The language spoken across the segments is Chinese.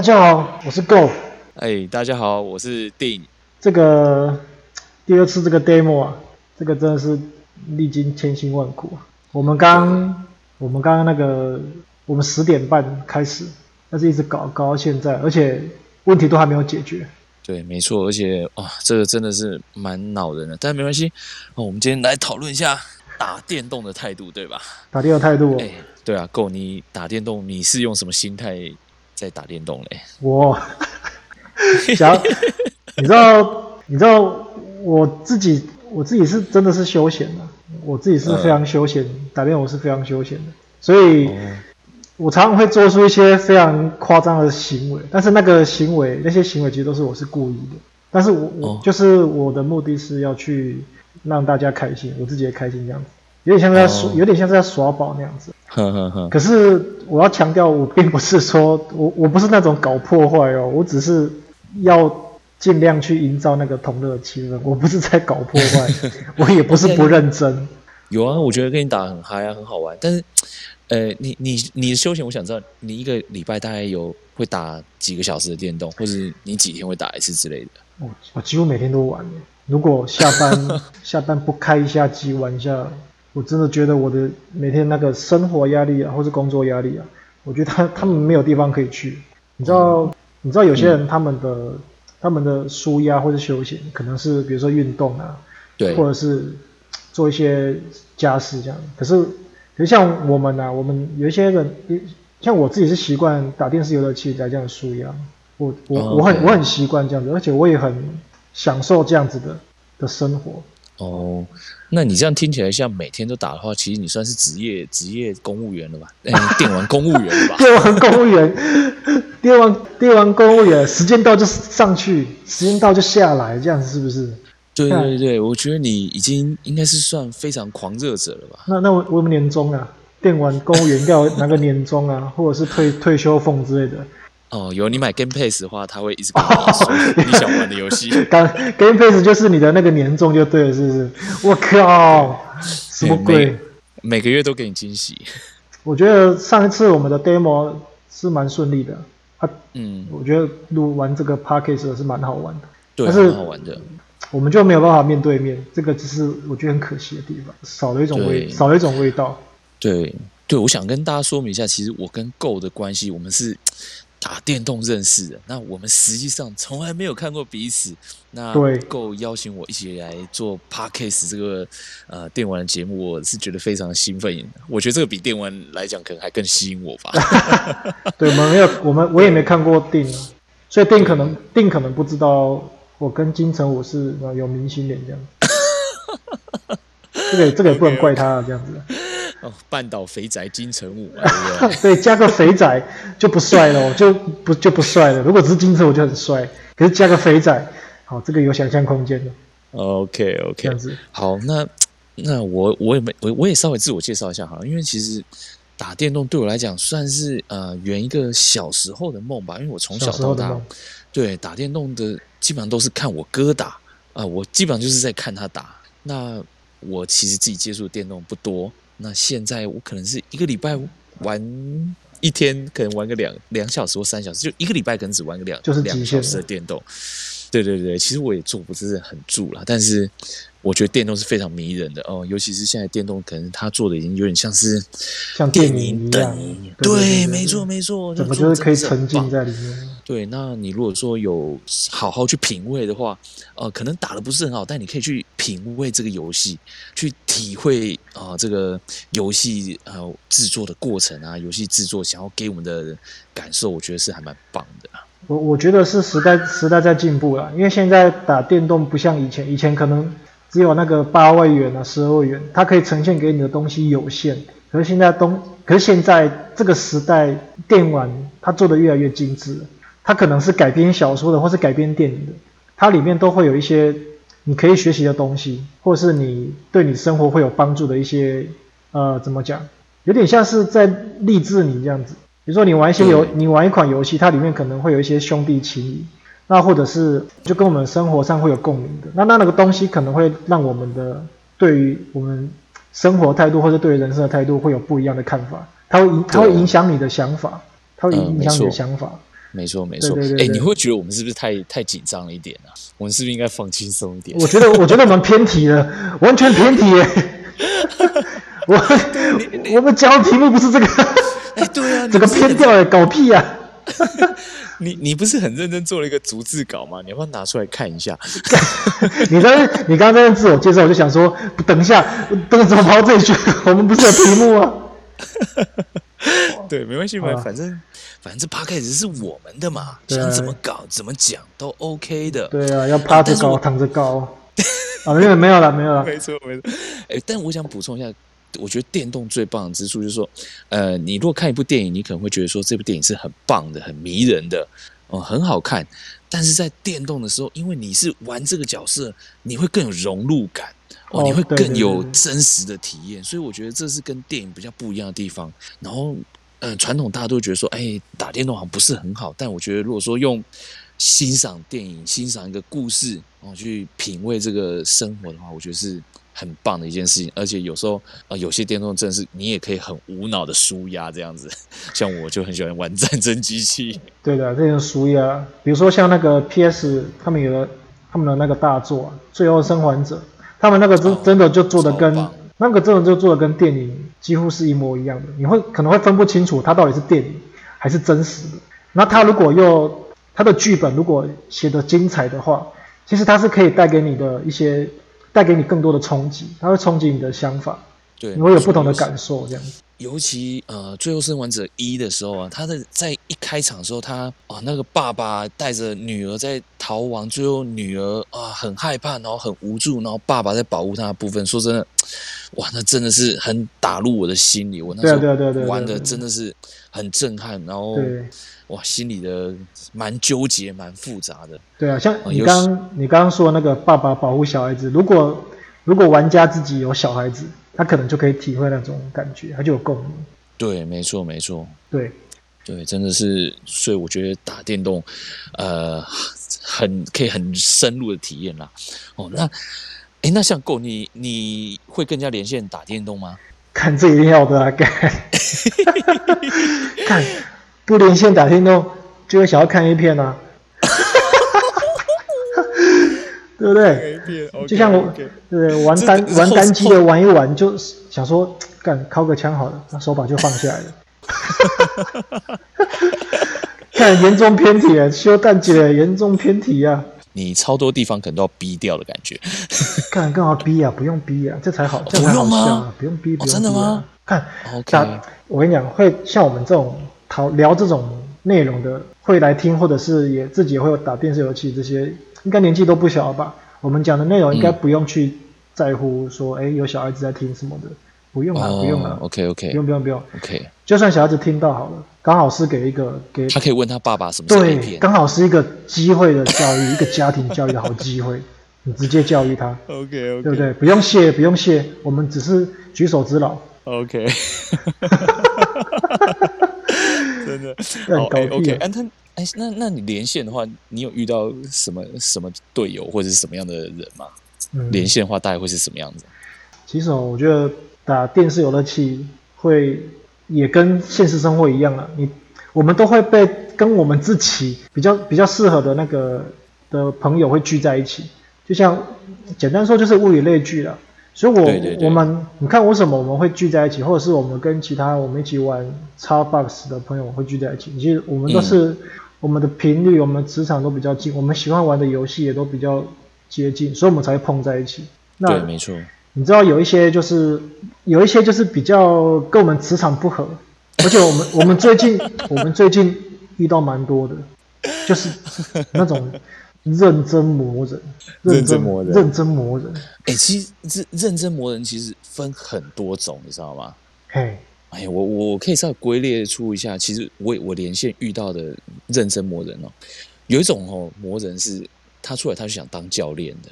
大家好，我是 Go。哎，大家好，我是 Dean。这个第二次这个 demo 啊，这个真的是历经千辛万苦啊。我们刚我们刚刚那个我们十点半开始，但是一直搞搞到现在，而且问题都还没有解决。对，没错，而且啊，这个真的是蛮恼人的，但没关系。哦我们今天来讨论一下打电动的态度，对吧？打电动态度，哎，对啊，Go，你打电动，你是用什么心态在打电动嘞？我，想，你知道，你知道我自己，我自己是真的是休闲的，我自己是非常休闲，嗯、打电动我是非常休闲的，所以。嗯我常常会做出一些非常夸张的行为，但是那个行为，那些行为其实都是我是故意的。但是我我就是我的目的是要去让大家开心，我自己也开心这样子，有点像在耍，有点像是在耍宝那样子。呵呵呵。可是我要强调，我并不是说我我不是那种搞破坏哦，我只是要尽量去营造那个同乐气氛。我不是在搞破坏，我也不是不认真。有啊，我觉得跟你打很嗨啊，很好玩，但是。呃，你你你的休闲，我想知道你一个礼拜大概有会打几个小时的电动，或者你几天会打一次之类的？我我几乎每天都玩。如果下班 下班不开一下机玩一下，我真的觉得我的每天那个生活压力啊，或是工作压力啊，我觉得他他们没有地方可以去。你知道、嗯、你知道有些人他们的、嗯、他们的舒压或是休闲，可能是比如说运动啊，对，或者是做一些家事这样。可是。可是像我们啊，我们有一些人，像我自己是习惯打电视游乐器来这样舒压，我我、oh. 我很我很习惯这样子，而且我也很享受这样子的的生活。哦，oh, 那你这样听起来像每天都打的话，其实你算是职业职业公务员了吧？欸、电玩公务员吧？电玩公务员，电玩电玩公务员，时间到就上去，时间到就下来，这样子是不是？对对对，我觉得你已经应该是算非常狂热者了吧？那那我我有年终啊？电玩公务员要拿个年终啊，或者是退退休俸之类的。哦，有你买 Game Pass 的话，他会一直跟你说 你想玩的游戏。刚 Game Pass 就是你的那个年终就对了，是不是？我靠，什么鬼？每，每个月都给你惊喜。我觉得上一次我们的 Demo 是蛮顺利的。啊，嗯，我觉得录完这个 p a c k a g e 是蛮好玩的。对，但是蛮好玩的。我们就没有办法面对面，这个只是我觉得很可惜的地方，少了一种味，少了一种味道。对对，我想跟大家说明一下，其实我跟 Go 的关系，我们是打电动认识的。那我们实际上从来没有看过彼此。那 Go 邀请我一起来做 Podcast 这个呃电玩的节目，我是觉得非常兴奋。我觉得这个比电玩来讲，可能还更吸引我吧。对，我们没有，我们我也没看过 Dean，所以 Dean 可能 Dean 可能不知道。我跟金城武是有明星脸这样子，这个这个也不能怪他啊，这样子。哦，半岛肥宅金城武，对，加个肥宅就不帅了，就不就不帅了。如果只是金城武就很帅，可是加个肥宅，好，这个有想象空间的。OK OK。好，那那我我也没我我也稍微自我介绍一下好了，因为其实打电动对我来讲算是呃圆一个小时候的梦吧，因为我从小到大对打电动的。基本上都是看我哥打啊、呃，我基本上就是在看他打。那我其实自己接触的电动不多。那现在我可能是一个礼拜玩一天，可能玩个两两小时或三小时，就一个礼拜可能只玩个两就是两小时的电动。对对对，其实我也坐不是很住了，但是我觉得电动是非常迷人的哦，尤其是现在电动可能它做的已经有点像是像电影一样，对，没错没错，怎么就是可以沉浸在里面？对，那你如果说有好好去品味的话，呃，可能打得不是很好，但你可以去品味这个游戏，去体会啊、呃，这个游戏呃制作的过程啊，游戏制作想要给我们的感受，我觉得是还蛮棒的。我我觉得是时代时代在进步了，因为现在打电动不像以前，以前可能只有那个八位元啊、十二位元，它可以呈现给你的东西有限。可是现在东，可是现在这个时代电玩它做得越来越精致。它可能是改编小说的，或是改编电影的，它里面都会有一些你可以学习的东西，或是你对你生活会有帮助的一些，呃，怎么讲？有点像是在励志你这样子。比如说你玩一些游，你玩一款游戏，它里面可能会有一些兄弟情谊，那或者是就跟我们生活上会有共鸣的，那那那个东西可能会让我们的对于我们生活态度或者对于人生的态度会有不一样的看法，它会影它会影响你的想法，它会影响你的想法。没错没错。哎，你会觉得我们是不是太太紧张了一点啊？我们是不是应该放轻松一点？我觉得我觉得我们偏题了，完全偏题耶。我我们讲的题目不是这个。哎，对啊，这个偏掉了，搞屁啊！你你不是很认真做了一个逐字稿吗？你要不要拿出来看一下？你刚你刚刚在那自我介绍，我就想说，等一下，等怎么跑这里去？我们不是有题目啊？对，没关系嘛，反正反正这 podcast 是我们的嘛，想怎么搞怎么讲都 OK 的。对啊，要趴着搞，躺着高。啊，没有没有了，没有了。没 错没错。哎，但我想补充一下。我觉得电动最棒的之处就是说，呃，你如果看一部电影，你可能会觉得说这部电影是很棒的、很迷人的，哦、呃，很好看。但是在电动的时候，因为你是玩这个角色，你会更有融入感，哦，你会更有真实的体验。所以我觉得这是跟电影比较不一样的地方。然后，呃，传统大家都觉得说，哎，打电动好像不是很好。但我觉得，如果说用欣赏电影、欣赏一个故事，然哦，去品味这个生活的话，我觉得是。很棒的一件事情，而且有时候呃，有些电动真的是你也可以很无脑的舒压这样子，像我就很喜欢玩战争机器。对的，这种舒压，比如说像那个 PS 他们有的他们的那个大作《最后生还者》，他们那个真、哦、真的就做的跟那个真的就做的跟电影几乎是一模一样的，你会可能会分不清楚它到底是电影还是真实的。那他如果又他的剧本如果写的精彩的话，其实它是可以带给你的一些。带给你更多的冲击，它会冲击你的想法，对，你会有不同的感受，这样子。尤其呃，最后生还者一的时候啊，他的在一开场的时候，他啊那个爸爸带着女儿在逃亡，最后女儿啊很害怕，然后很无助，然后爸爸在保护她的部分，说真的，哇，那真的是很打入我的心里。我那时候玩的真的是很震撼，然后。哇，心里的蛮纠结，蛮复杂的。对啊，像你刚、嗯、你刚刚说那个爸爸保护小孩子，如果如果玩家自己有小孩子，他可能就可以体会那种感觉，他就有共鸣。对，没错，没错。对，对，真的是，所以我觉得打电动，呃，很可以很深入的体验啦。哦，那，哎，那像够你你会跟人家连线打电动吗？看这一定要的啊，干，看。不连线打电动，就会想要看 A 片啊，对不对就像我，对玩单玩单机的玩一玩，就想说干敲个枪好了，那手把就放下来了。看严重偏题啊，修蛋姐严重偏题啊！你超多地方可能都要逼掉的感觉。干干嘛逼啊？不用逼啊，这才好，这才好笑啊！不用逼，不用逼，真的吗？看，OK，我跟你讲，会像我们这种。讨聊这种内容的会来听，或者是也自己也会有打电视游戏这些，应该年纪都不小吧？我们讲的内容应该不用去在乎说，哎、嗯，有小孩子在听什么的，不用了，哦、不用了。OK OK，不用不用不用。OK，就算小孩子听到好了，刚好是给一个给他可以问他爸爸什么。对，刚好是一个机会的教育，一个家庭教育的好机会，你直接教育他。OK OK，对不对？不用谢，不用谢，我们只是举手之劳。OK。真的好、欸、OK，哎、啊，他哎，那那你连线的话，你有遇到什么什么队友或者是什么样的人吗？嗯、连线的话，大概会是什么样子？其实我觉得打电视游乐器会也跟现实生活一样啊，你我们都会被跟我们自己比较比较适合的那个的朋友会聚在一起，就像简单说就是物以类聚了。所以我，我们你看，为什么我们会聚在一起，或者是我们跟其他我们一起玩 Xbox 的朋友会聚在一起？其实我们都是、嗯、我们的频率、我们磁场都比较近，我们喜欢玩的游戏也都比较接近，所以我们才会碰在一起。那对，没错。你知道有一些就是有一些就是比较跟我们磁场不合，而且我们我们最近我们最近遇到蛮多的，就是那种。认真磨人，认真磨人，认真魔人。哎、欸，其实认认真磨人其实分很多种，你知道吗？嘿，哎呀，我我可以稍微归列出一下。其实我我连线遇到的认真磨人哦，有一种哦磨人是他出来他就想当教练的。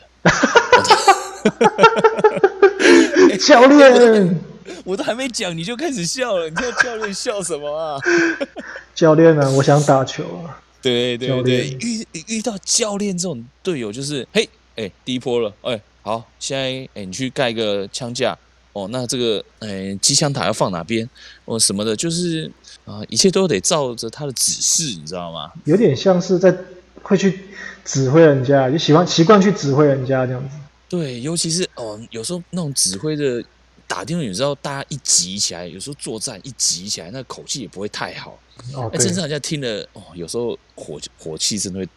教练，我都 还没讲你就开始笑了，你知道教练笑什么啊？教练啊，我想打球啊。对对对，遇遇到教练这种队友，就是嘿，哎，第一波了，哎，好，现在哎，你去盖个枪架，哦，哦，那这个哎机枪塔要放哪边哦什么的，就是啊、呃，一切都得照着他的指示，你知道吗？有点像是在会去指挥人家，就喜欢习惯去指挥人家这样子。对，尤其是哦，有时候那种指挥的打电动，你知道大家一急起来，有时候作战一急起来，那口气也不会太好。哦，真正人家听了哦，有时候火火气真的会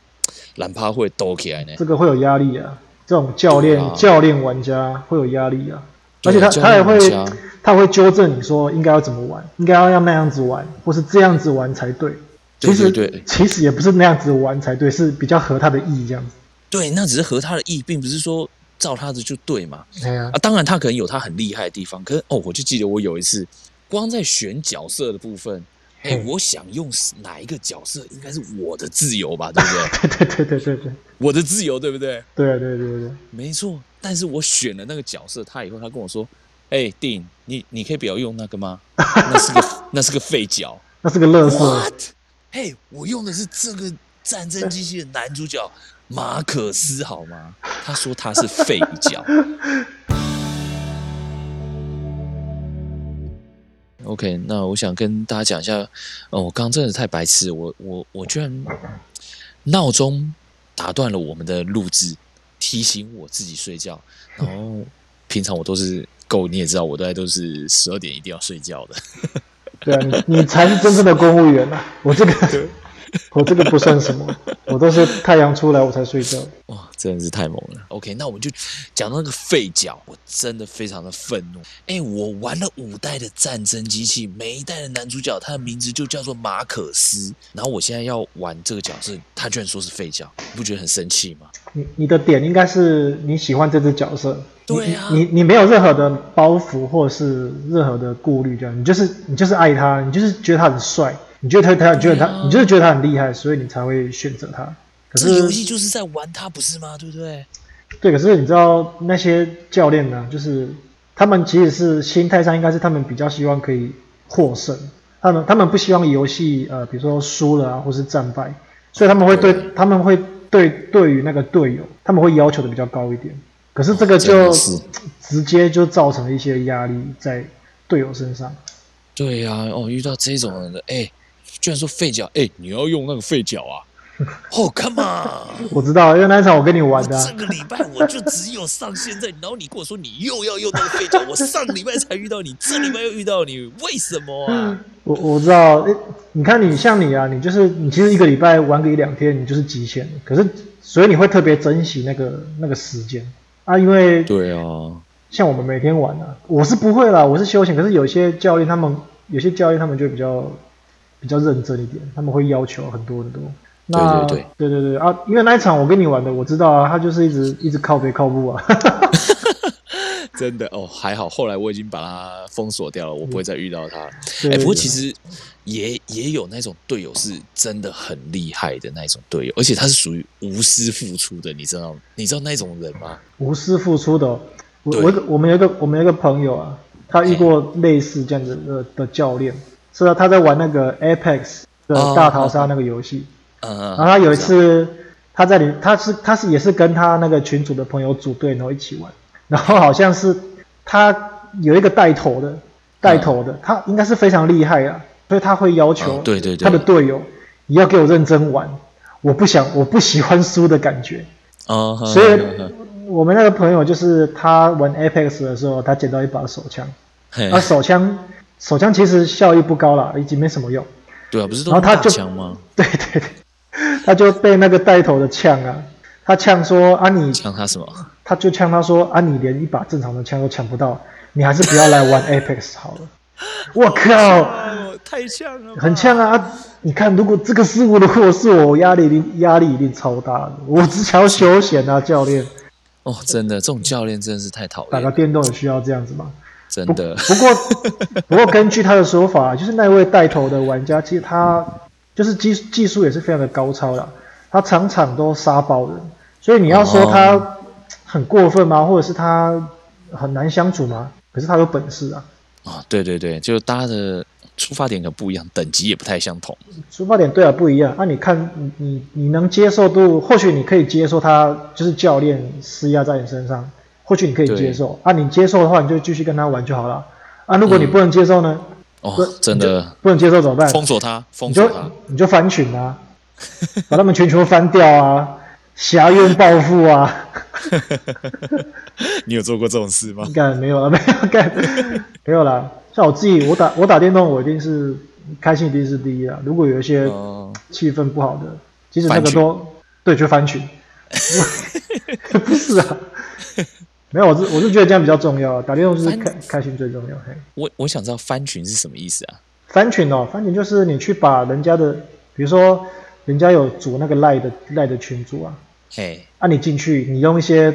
懒趴会抖起来呢。这个会有压力啊，这种教练、啊、教练玩家会有压力啊，而且他他也会他会纠正你说应该要怎么玩，应该要要那样子玩，或是这样子玩才对。其实对，对，对，其实也不是那样子玩才对，是比较合他的意这样子。对，那只是合他的意，并不是说。照他的就对嘛？对啊，啊，当然他可能有他很厉害的地方，可是哦，我就记得我有一次，光在选角色的部分，哎，我想用哪一个角色，应该是我的自由吧，对不对？对对对对对，我的自由，对不对？对对对对，没错。但是我选了那个角色，他以后他跟我说：“哎，丁，你你可以不要用那个吗？那是个那是个废角，那是个垃圾。” What？嘿，我用的是这个战争机器的男主角。马可思好吗？他说他是废角。OK，那我想跟大家讲一下，哦，我刚刚真的太白痴，我我我居然闹钟打断了我们的录制，提醒我自己睡觉。然后平常我都是够，你也知道，我大概都是十二点一定要睡觉的。对啊，你你才是真正的公务员啊！我这个。我这个不算什么，我都是太阳出来我才睡觉。哇，真的是太猛了。OK，那我们就讲到那个废角，我真的非常的愤怒。哎、欸，我玩了五代的战争机器，每一代的男主角他的名字就叫做马可斯，然后我现在要玩这个角色，他居然说是废角，你不觉得很生气吗？你你的点应该是你喜欢这只角色，对啊，你你，你没有任何的包袱或是任何的顾虑，这样你就是你就是爱他，你就是觉得他很帅。你觉得他，他觉得他，啊、你就是觉得他很厉害，所以你才会选择他。可是游戏就是在玩他，不是吗？对不对？对，可是你知道那些教练呢？就是他们其实是心态上应该是他们比较希望可以获胜，他们他们不希望游戏呃，比如说输了啊，或是战败，所以他们会对，对他们会对对于那个队友，他们会要求的比较高一点。可是这个就直接就造成了一些压力在队友身上。对呀、啊，哦，遇到这种人的，哎。居然说废角，哎、欸，你要用那个废角啊？哦、oh,，Come on！我知道，因为那一场我跟你玩的、啊。这个礼拜我就只有上现在，然后你跟我说你又要用那个废角，我上礼拜才遇到你，这礼拜又遇到你，为什么啊？我我知道，你看你像你啊，你就是你其实一个礼拜玩个一两天，你就是极限。可是所以你会特别珍惜那个那个时间啊，因为对啊，像我们每天玩啊，我是不会啦，我是休闲。可是有些教练他们，有些教练他们就比较。比较认真一点，他们会要求很多很多。那对对对对对对啊！因为那一场我跟你玩的，我知道啊，他就是一直 一直靠背靠步啊。真的哦，还好，后来我已经把他封锁掉了，我不会再遇到他。哎、欸，不过其实也也有那种队友是真的很厉害的那种队友，而且他是属于无私付出的，你知道你知道那种人吗？无私付出的，我我我们有一个我们有一个朋友啊，他遇过类似这样子的的教练。是啊，他在玩那个 Apex 的大逃杀那个游戏，然后他有一次他在里，他是他是也是跟他那个群主的朋友组队，然后一起玩，然后好像是他有一个带头的带头的，他应该是非常厉害啊，所以他会要求对对对。他的队友你要给我认真玩，我不想我不喜欢输的感觉，哦，所以我们那个朋友就是他玩 Apex 的时候，他捡到一把手枪，他手枪。手枪其实效益不高了，已经没什么用。对啊，不是都是大枪吗？对对对，他就被那个带头的呛啊，他呛说啊你呛他什么？他就呛他说啊你连一把正常的枪都抢不到，你还是不要来玩 Apex 好了。我靠，太呛了，很呛啊，啊！你看，如果这个是我的货，是我压力一定压力一定超大的。我只想要休闲啊，教练。哦，真的，这种教练真的是太讨厌。打个电动也需要这样子吗？真的不，不过 不过根据他的说法，就是那位带头的玩家，其实他就是技技术也是非常的高超的，他场场都杀爆人，所以你要说他很过分吗？或者是他很难相处吗？可是他有本事啊！啊，对对对，就大家的出发点可不一样，等级也不太相同。出发点对啊，不一样。那、啊、你看你你你能接受度，或许你可以接受他就是教练施压在你身上。或许你可以接受啊。你接受的话，你就继续跟他玩就好了啊。如果你不能接受呢？嗯、哦，真的不能接受怎么办？封锁他，封锁他，你就你就翻群啊，把他们全球翻掉啊，侠怨报复啊。你有做过这种事吗？干没有了，没有干，没有啦。像我自己，我打我打电动，我一定是开心，一定是第一啊。如果有一些气氛不好的，即使那个都对，就翻群。不是啊，没有，我是我是觉得这样比较重要啊。打电动就是开开心最重要。嘿，我我想知道翻群是什么意思啊？翻群哦，翻群就是你去把人家的，比如说人家有组那个赖的赖的群组啊，嘿，啊你进去，你用一些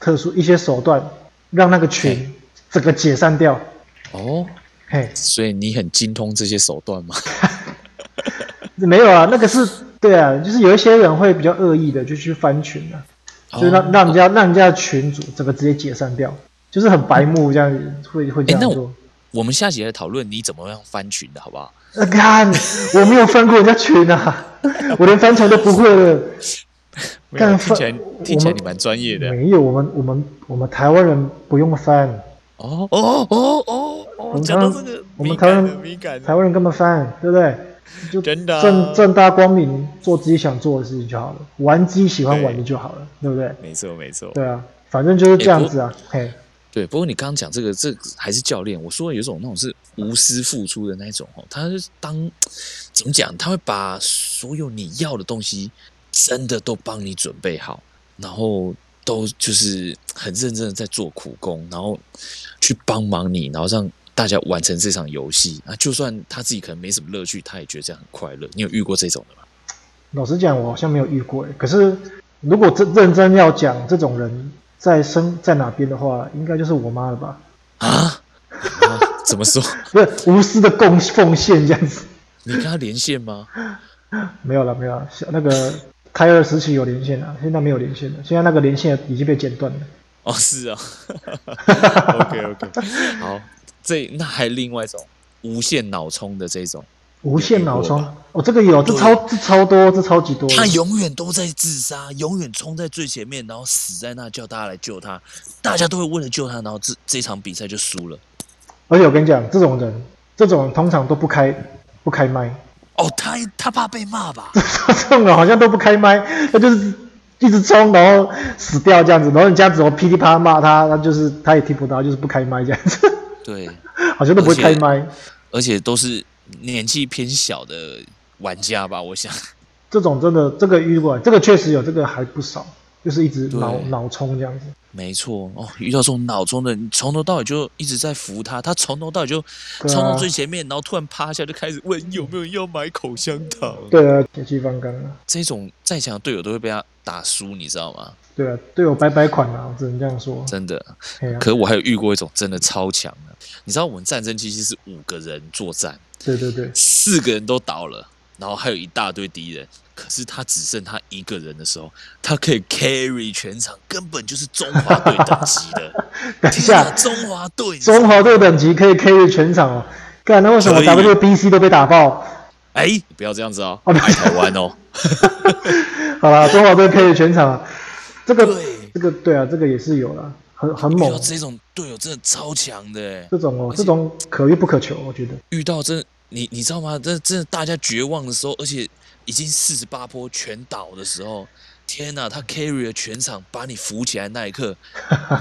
特殊一些手段，让那个群整个解散掉。哦，嘿，所以你很精通这些手段吗？没有啊，那个是对啊，就是有一些人会比较恶意的就去翻群啊，哦、就是让让人家、哦、让人家的群主整个直接解散掉，就是很白目这样子，嗯、会会这样做。欸、我，我们下集来讨论你怎么样翻群的好不好？啊，看我没有翻过人家群啊，我连翻墙都不会了。看听起来听起来你蛮专业的。没有，我们我们我们台湾人不用翻。哦哦哦哦哦！讲到这个，我们台湾人台湾人根本翻，对不对？就正正大光明做自己想做的事情就好了，玩自己喜欢玩的就好了，对不对？没错没错。对啊，反正就是这样子啊。嘿，对。不过你刚刚讲这个，这还是教练。我说有种那种是无私付出的那种哦，他是当怎么讲？他会把所有你要的东西真的都帮你准备好，然后。都就是很认真的在做苦工，然后去帮忙你，然后让大家完成这场游戏啊。就算他自己可能没什么乐趣，他也觉得这样很快乐。你有遇过这种的吗？老实讲，我好像没有遇过。可是如果真认真要讲，这种人在生在哪边的话，应该就是我妈了吧？啊？啊怎么说？不是无私的贡奉献这样子。你跟他连线吗？没有了，没有了。那个。胎儿时期有连线了，现在没有连线了。现在那个连线已经被剪断了。哦，是啊。OK OK，好，这那还另外一种无限脑充的这种。无限脑充，哦，这个有，这超这超多，这超级多。他永远都在自杀，永远冲在最前面，然后死在那，叫大家来救他。大家都会为了救他，然后这这场比赛就输了。而且我跟你讲，这种人，这种人通常都不开不开麦。哦，他他怕被骂吧？这种人好像都不开麦，他就是一直冲，然后死掉这样子，然后人家怎么噼里啪啦骂他，他就是他也听不到，就是不开麦这样子。对，好像都不会开麦，而且都是年纪偏小的玩家吧？我想，这种真的这个遇过，这个确实有，这个还不少，就是一直脑脑冲这样子。没错哦，遇到这种脑中的，你从头到尾就一直在扶他，他从头到尾就冲到最前面，啊、然后突然趴下就开始问有没有人要买口香糖。对啊，血气方刚啊！这种再强的队友都会被他打输，你知道吗？对啊，队友白白款啊，我只能这样说。真的，啊、可是我还有遇过一种真的超强的，你知道我们战争机器是五个人作战，对对对，四个人都倒了，然后还有一大堆敌人。可是他只剩他一个人的时候，他可以 carry 全场，根本就是中华队等级的。等一下，中华队，中华队等级可以 carry 全场哦。干，那为什么 WBC 都被打爆？哎，你不要这样子哦，爱台湾哦。好了，中华队 carry 全场，这个这个对啊，这个也是有了，很很猛。这种队友真的超强的，这种哦，这种可遇不可求，我觉得。遇到这，你你知道吗？这真的大家绝望的时候，而且。已经四十八坡全倒的时候，天哪！他 carry 了全场，把你扶起来那一刻，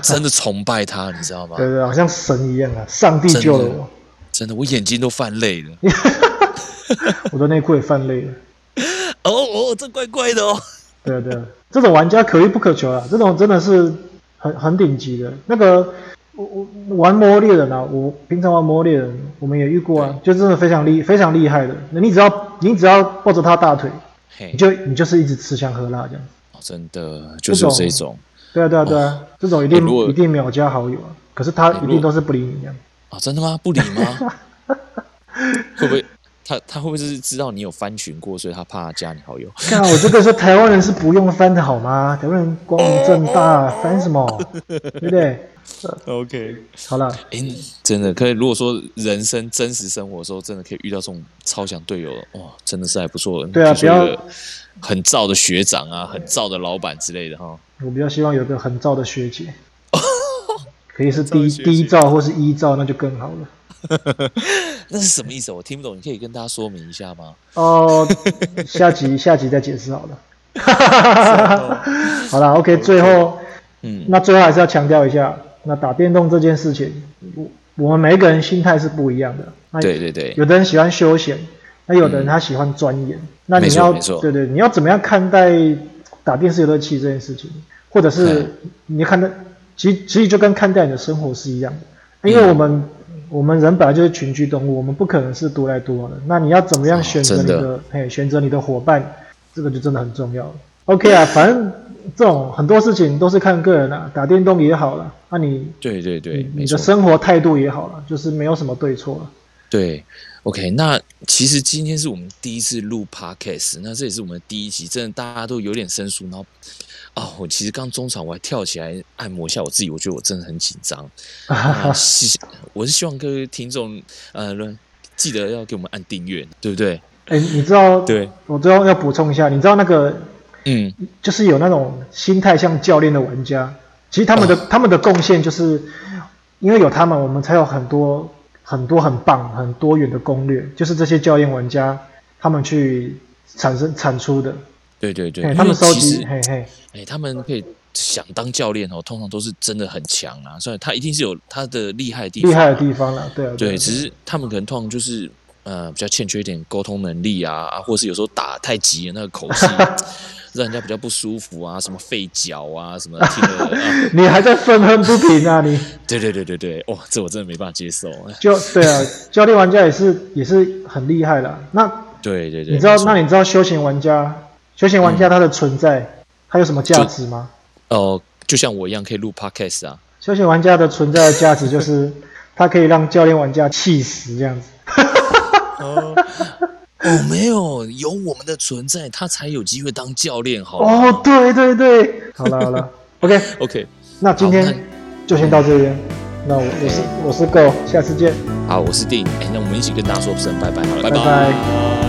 真的崇拜他，你知道吗？对对，好像神一样啊！上帝救了我，真的，我眼睛都泛泪了，我的内裤也泛泪了。哦哦，这怪怪的哦。对啊对啊，这种玩家可遇不可求啊！这种真的是很很顶级的那个。我我玩魔猎人啊，我平常玩魔猎人，我们也遇过啊，就真的非常厉非常厉害的。那你只要你只要抱着他大腿，你就你就是一直吃香喝辣这样。哦，真的就是这种。对啊对啊对啊，这种一定一定秒加好友啊。可是他一定都是不理你这样。啊，真的吗？不理吗？会不会？他他会不会是知道你有翻群过，所以他怕加你好友？看我这个说台湾人是不用翻的好吗？台湾人光明正大，翻什么？对不对？OK，好了。哎，真的可以。如果说人生真实生活的时候，真的可以遇到这种超强队友，哇，真的是还不错。对啊，不要很燥的学长啊，很燥的老板之类的哈。我比较希望有个很燥的学姐。可以是低低照或是一照，那就更好了。那是什么意思？我听不懂，你可以跟大家说明一下吗？哦，下集 下集再解释好了。好了，OK，最后，嗯，那最后还是要强调一下，那打电动这件事情，我我们每一个人心态是不一样的。对对对，有的人喜欢休闲，那有的人他喜欢钻研。嗯、那你要对对，你要怎么样看待打电视游乐器这件事情？或者是你看待，其实其实就跟看待你的生活是一样的，因为我们、嗯、我们人本来就是群居动物，我们不可能是独来独往的。那你要怎么样选择你的，哦、的嘿，选择你的伙伴，这个就真的很重要了。OK 啊，反正这种很多事情都是看个人啊，打电动也好了，那你对对对，你的生活态度也好了，就是没有什么对错了。对，OK，那其实今天是我们第一次录 Podcast，那这也是我们第一集，真的大家都有点生疏。然后，哦，我其实刚中场我还跳起来按摩一下我自己，我觉得我真的很紧张。希、呃，我是希望各位听众，呃，记得要给我们按订阅，对不对？哎，你知道？对，我最后要补充一下，你知道那个，嗯，就是有那种心态像教练的玩家，其实他们的、哦、他们的贡献就是，因为有他们，我们才有很多。很多很棒、很多元的攻略，就是这些教练玩家他们去产生产出的。对对对，他们收集，嘿嘿，哎，他们可以想当教练哦，通常都是真的很强啊，所以他一定是有他的厉害的地方，厉害的地方了，对啊，对，只是他们可能通常就是呃比较欠缺一点沟通能力啊，啊，或是有时候打太急了那个口气。让人家比较不舒服啊，什么吠脚啊，什么 听了、啊，你还在愤恨不平啊？你对对对对对，哇，这我真的没办法接受。就对啊，教练玩家也是也是很厉害啦。那对对对，你知道那你知道休闲玩家，休闲玩家他的存在，嗯、他有什么价值吗？哦、呃，就像我一样可以录 podcast 啊。休闲玩家的存在的价值就是，他可以让教练玩家气死这样子。哦哦，没有，有我们的存在，他才有机会当教练，好。哦，对对对，好了好了，OK OK，那今天就先到这边。那我我是我是 Go，下次见。好，我是 Dean，哎，那我们一起跟大家说声拜拜，好了，拜拜。拜拜。